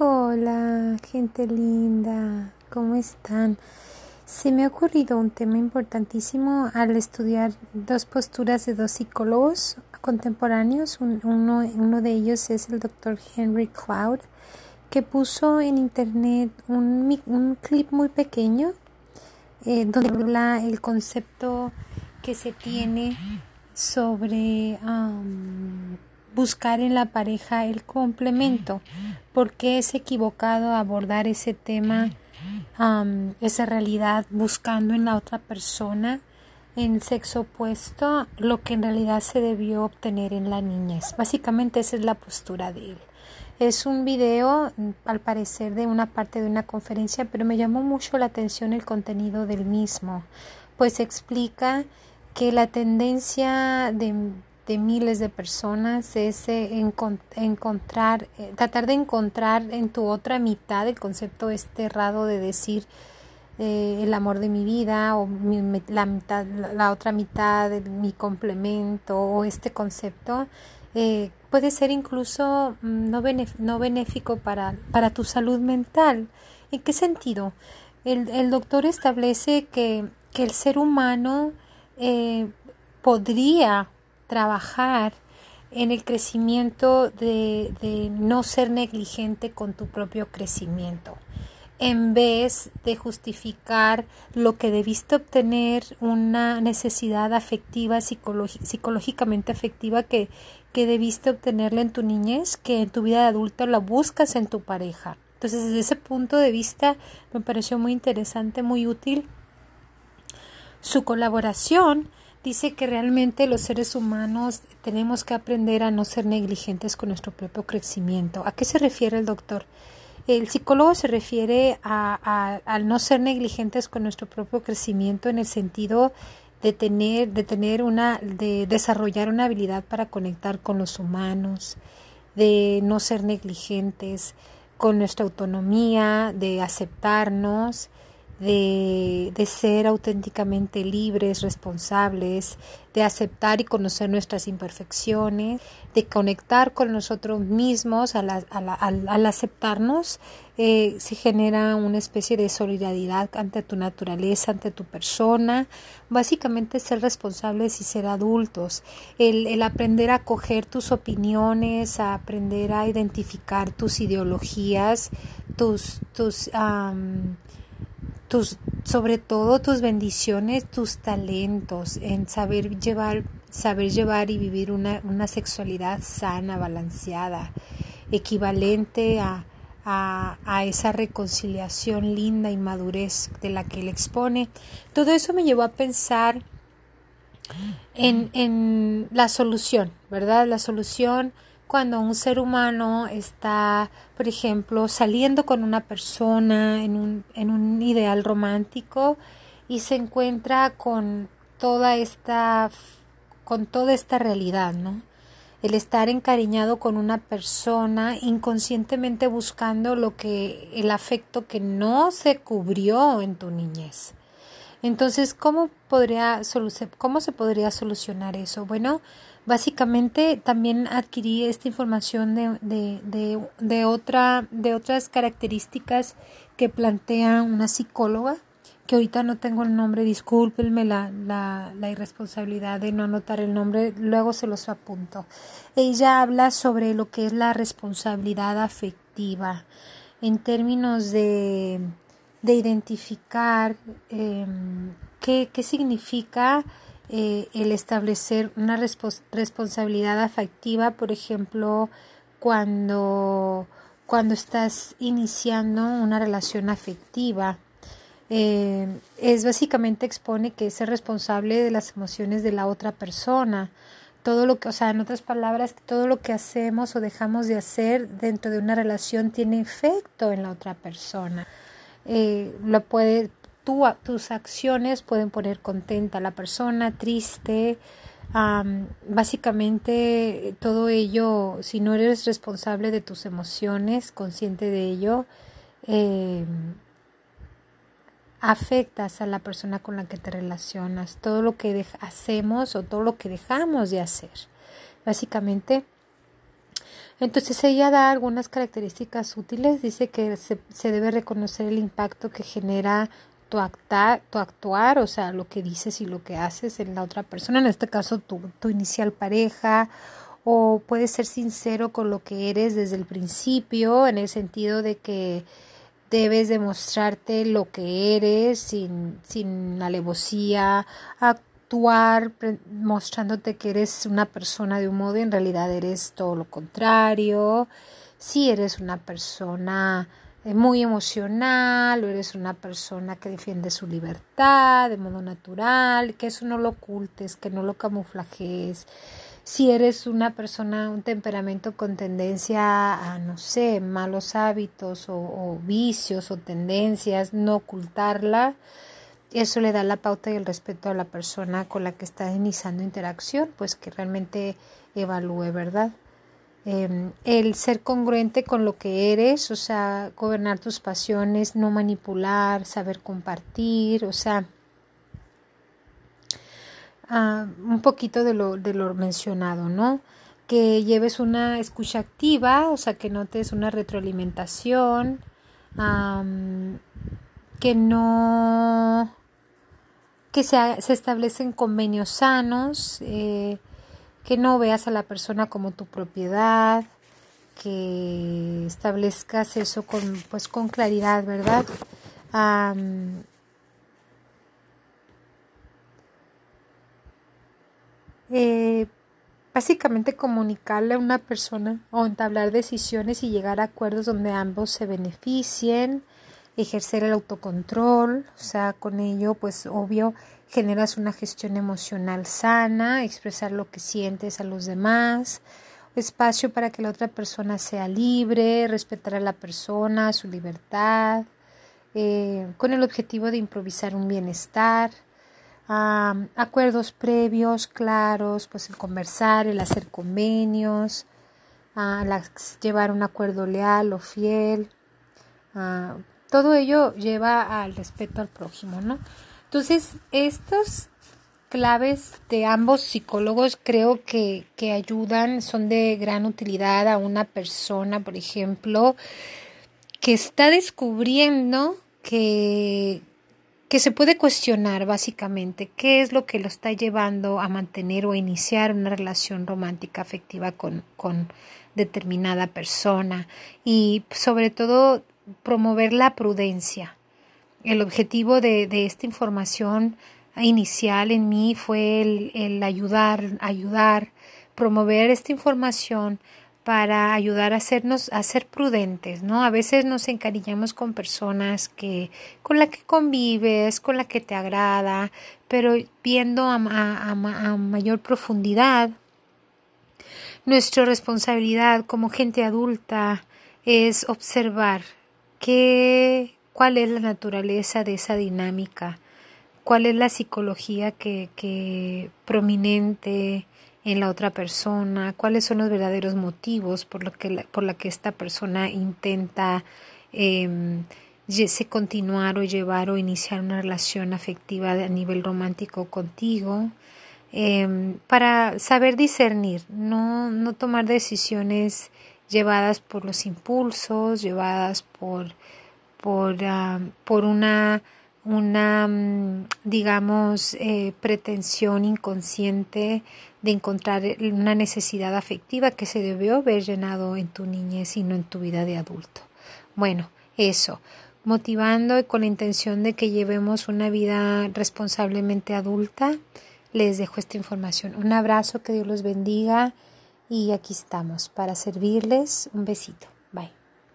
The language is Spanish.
Hola, gente linda, ¿cómo están? Se me ha ocurrido un tema importantísimo al estudiar dos posturas de dos psicólogos contemporáneos. uno, de ellos es el doctor Henry Cloud, que puso en internet un, un clip muy pequeño eh, donde habla el concepto que se tiene sobre buscar en la pareja el complemento, porque es equivocado abordar ese tema, esa realidad buscando en la otra persona en sexo opuesto lo que en realidad se debió obtener en la niñez. Básicamente esa es la postura de él. Es un video, al parecer, de una parte de una conferencia, pero me llamó mucho la atención el contenido del mismo, pues explica que la tendencia de de miles de personas es eh, encontrar, eh, tratar de encontrar en tu otra mitad el concepto este errado de decir eh, el amor de mi vida o la, mitad, la, otra mitad mi complemento o este concepto puede ser incluso mm, no, no benéfico para, para tu salud mental. ¿En qué sentido? El, el doctor establece que, que el ser humano podría trabajar en el crecimiento de, de, no ser negligente con tu propio crecimiento, en vez de justificar lo que debiste obtener, una necesidad afectiva, psicológicamente afectiva que, que debiste obtenerla en tu niñez, que en tu vida de adulto la buscas en tu pareja. Entonces, desde ese punto de vista, me pareció muy interesante, muy útil su colaboración dice que realmente los seres humanos tenemos que aprender a no ser negligentes con nuestro propio crecimiento. ¿A qué se refiere el doctor? El psicólogo se refiere a, no ser negligentes con nuestro propio crecimiento en el sentido de tener, de tener una, de desarrollar una habilidad para conectar con los humanos, de no ser negligentes con nuestra autonomía, de aceptarnos, de, de, ser auténticamente libres, responsables, de aceptar y conocer nuestras imperfecciones, de conectar con nosotros mismos al, al, aceptarnos, eh, se genera una especie de solidaridad ante tu naturaleza, ante tu persona, básicamente ser responsables y ser adultos, el, el aprender a coger tus opiniones, a aprender a identificar tus ideologías, tus, tus tus, sobre todo tus bendiciones, tus talentos, en saber llevar, saber llevar y vivir una, una sexualidad sana, balanceada, equivalente a, a, a, esa reconciliación linda y madurez de la que él expone. Todo eso me llevó a pensar en, en la solución, ¿verdad? La solución cuando un ser humano está, por ejemplo, saliendo con una persona en un, en un ideal romántico y se encuentra con toda esta con toda esta realidad, ¿no? El estar encariñado con una persona inconscientemente buscando lo que el afecto que no se cubrió en tu niñez. Entonces, ¿cómo podría cómo se podría solucionar eso? Bueno, Básicamente también adquirí esta información de, de, de, de, otra, de otras características que plantea una psicóloga, que ahorita no tengo el nombre, discúlpenme la, la, la irresponsabilidad de no anotar el nombre, luego se los apunto. Ella habla sobre lo que es la responsabilidad afectiva en términos de, de identificar eh, qué, qué significa eh, el establecer una responsabilidad afectiva, por ejemplo, cuando, cuando estás iniciando una relación afectiva. Eh, es básicamente expone que es responsable de las emociones de la otra persona. Todo lo que, o sea, en otras palabras, todo lo que hacemos o dejamos de hacer dentro de una relación tiene efecto en la otra persona. Eh, lo puede, tus acciones pueden poner contenta a la persona, triste. básicamente todo ello, si no eres responsable de tus emociones, consciente de ello, em, afectas a la persona con la que te relacionas, todo lo que hacemos o todo lo que dejamos de hacer. Básicamente, Entonces ella da algunas características útiles, dice que se debe reconocer el impacto que genera tu, acta, tu actuar, o sea, lo que dices y lo que haces en la otra persona, en este caso tu, tu inicial pareja, o puedes ser sincero con lo que eres desde el principio, en el sentido de que debes demostrarte lo que eres sin, sin alevosía, actuar mostrándote que eres una persona de un modo y en realidad eres todo lo contrario. Si eres una persona muy emocional o eres una persona que defiende su libertad de modo natural, que eso no lo ocultes, que no lo camuflajes. Si eres una persona, un temperamento con tendencia a, no sé, malos hábitos o, o vicios o tendencias, no ocultarla eso le da la pauta y el respeto a la persona con la que está iniciando interacción, pues que realmente evalúe, ¿verdad? Em, el ser congruente con lo que eres, o sea, gobernar tus pasiones, no manipular, saber compartir, o sea, ah, un poquito de lo, de lo mencionado, ¿no? Que lleves una escucha activa, o sea, que notes una retroalimentación, que no que se, se establecen convenios sanos, eh, que no veas a la persona como tu propiedad, que establezcas eso con, pues, con claridad, ¿verdad? Eh, básicamente comunicarle a una persona o entablar decisiones y llegar a acuerdos donde ambos se beneficien, ejercer el autocontrol, o sea, con ello, pues obvio, generas una gestión emocional sana, expresar lo que sientes a los demás, espacio para que la otra persona sea libre, respetar a la persona, su libertad, eh, con el objetivo de improvisar un bienestar, acuerdos previos, claros, pues el conversar, el hacer convenios, llevar un acuerdo leal o fiel, todo ello lleva al respeto al prójimo, ¿no? Entonces, estos claves de ambos psicólogos creo que, que ayudan, son de gran utilidad a una persona, por ejemplo, que está descubriendo que, que se puede cuestionar básicamente qué es lo que lo está llevando a mantener o iniciar una relación romántica afectiva con, con determinada persona y sobre todo promover la prudencia. El objetivo de, de esta información inicial en mí fue el, el, ayudar, ayudar, promover esta información para ayudar a hacernos a ser prudentes, ¿no? A veces nos encariñamos con personas que con la que convives, con la que te agrada, pero viendo a, a, a mayor profundidad nuestra responsabilidad como gente adulta es observar ¿Qué, ¿Cuál es la naturaleza de esa dinámica? ¿Cuál es la psicología que, que prominente en la otra persona? ¿Cuáles son los verdaderos motivos por lo que por la que esta persona intenta eh, continuar o llevar o iniciar una relación afectiva a nivel romántico contigo? Eh, para saber discernir, no, no tomar decisiones llevadas por los impulsos, llevadas por, por, uh, por una, una, mm, digamos, eh, pretensión inconsciente de encontrar una necesidad afectiva que se debió haber llenado en tu niñez y no en tu vida de adulto. Bueno, eso, motivando con la intención de que llevemos una vida responsablemente adulta, les dejo esta información. Un abrazo, que Dios los bendiga y aquí estamos para servirles. Un besito.